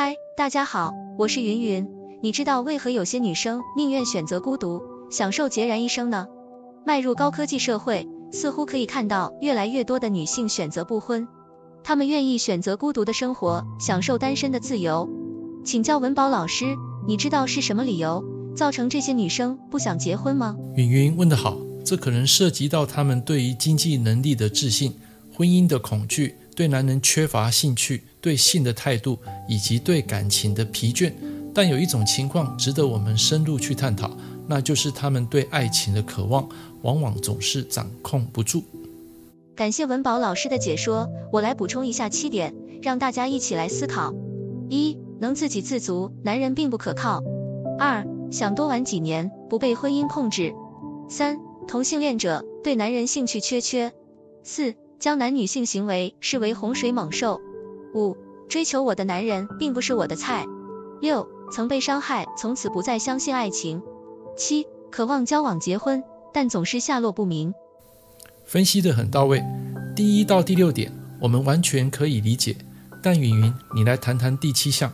嗨，大家好，我是云云。你知道为何有些女生宁愿选择孤独，享受孑然一生呢？迈入高科技社会，似乎可以看到越来越多的女性选择不婚，她们愿意选择孤独的生活，享受单身的自由。请教文宝老师，你知道是什么理由造成这些女生不想结婚吗？云云问得好，这可能涉及到她们对于经济能力的自信、婚姻的恐惧、对男人缺乏兴趣、对性的态度以及对感情的疲倦。但有一种情况值得我们深入去探讨，那就是他们对爱情的渴望往往总是掌控不住。感谢文宝老师的解说，我来补充一下七点，让大家一起来思考：一、能自给自足，男人并不可靠；二、想多玩几年，不被婚姻控制；三、同性恋者对男人兴趣缺缺；四、将男女性行为视为洪水猛兽；五、追求我的男人并不是我的菜；六、曾被伤害，从此不再相信爱情；七、渴望交往结婚，但总是下落不明。分析得很到位，第一到第六点我们完全可以理解，但云云，你来谈谈第七项。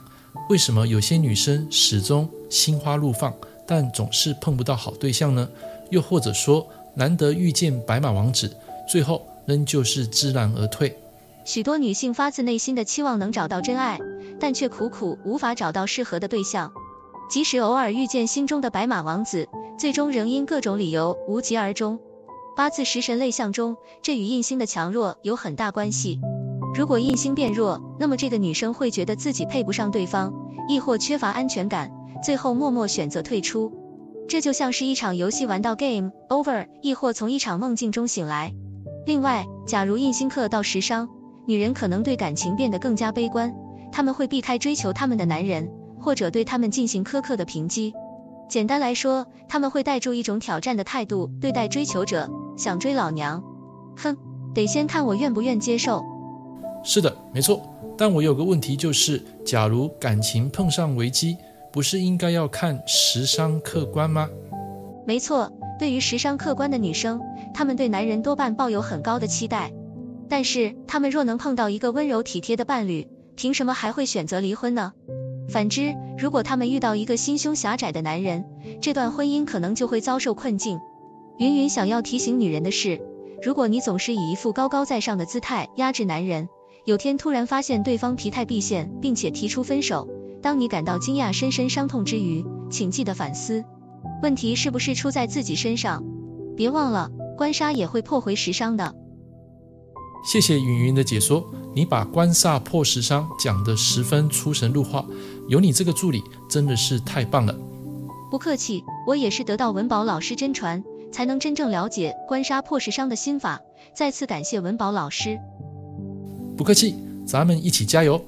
为什么有些女生始终心花怒放，但总是碰不到好对象呢？又或者说，难得遇见白马王子，最后仍旧是知难而退？许多女性发自内心的期望能找到真爱，但却苦苦无法找到适合的对象。即使偶尔遇见心中的白马王子，最终仍因各种理由无疾而终。八字食神类象中，这与印星的强弱有很大关系。如果印星变弱，那么这个女生会觉得自己配不上对方，亦或缺乏安全感，最后默默选择退出。这就像是一场游戏玩到 game over，亦或从一场梦境中醒来。另外，假如印星克到食伤，女人可能对感情变得更加悲观，她们会避开追求她们的男人，或者对他们进行苛刻的评击。简单来说，他们会带着一种挑战的态度对待追求者，想追老娘，哼，得先看我愿不愿接受。是的，没错。但我有个问题就是，假如感情碰上危机，不是应该要看时商客观吗？没错，对于时尚客观的女生，她们对男人多半抱有很高的期待。但是，他们若能碰到一个温柔体贴的伴侣，凭什么还会选择离婚呢？反之，如果他们遇到一个心胸狭窄的男人，这段婚姻可能就会遭受困境。云云想要提醒女人的是，如果你总是以一副高高在上的姿态压制男人，有天突然发现对方疲态毕现，并且提出分手，当你感到惊讶、深深伤痛之余，请记得反思，问题是不是出在自己身上？别忘了，官杀也会破回食伤的。谢谢云云的解说，你把官煞破食伤讲得十分出神入化，有你这个助理真的是太棒了。不客气，我也是得到文宝老师真传，才能真正了解官杀破食伤的心法。再次感谢文宝老师。不客气，咱们一起加油。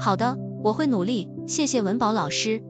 好的，我会努力，谢谢文宝老师。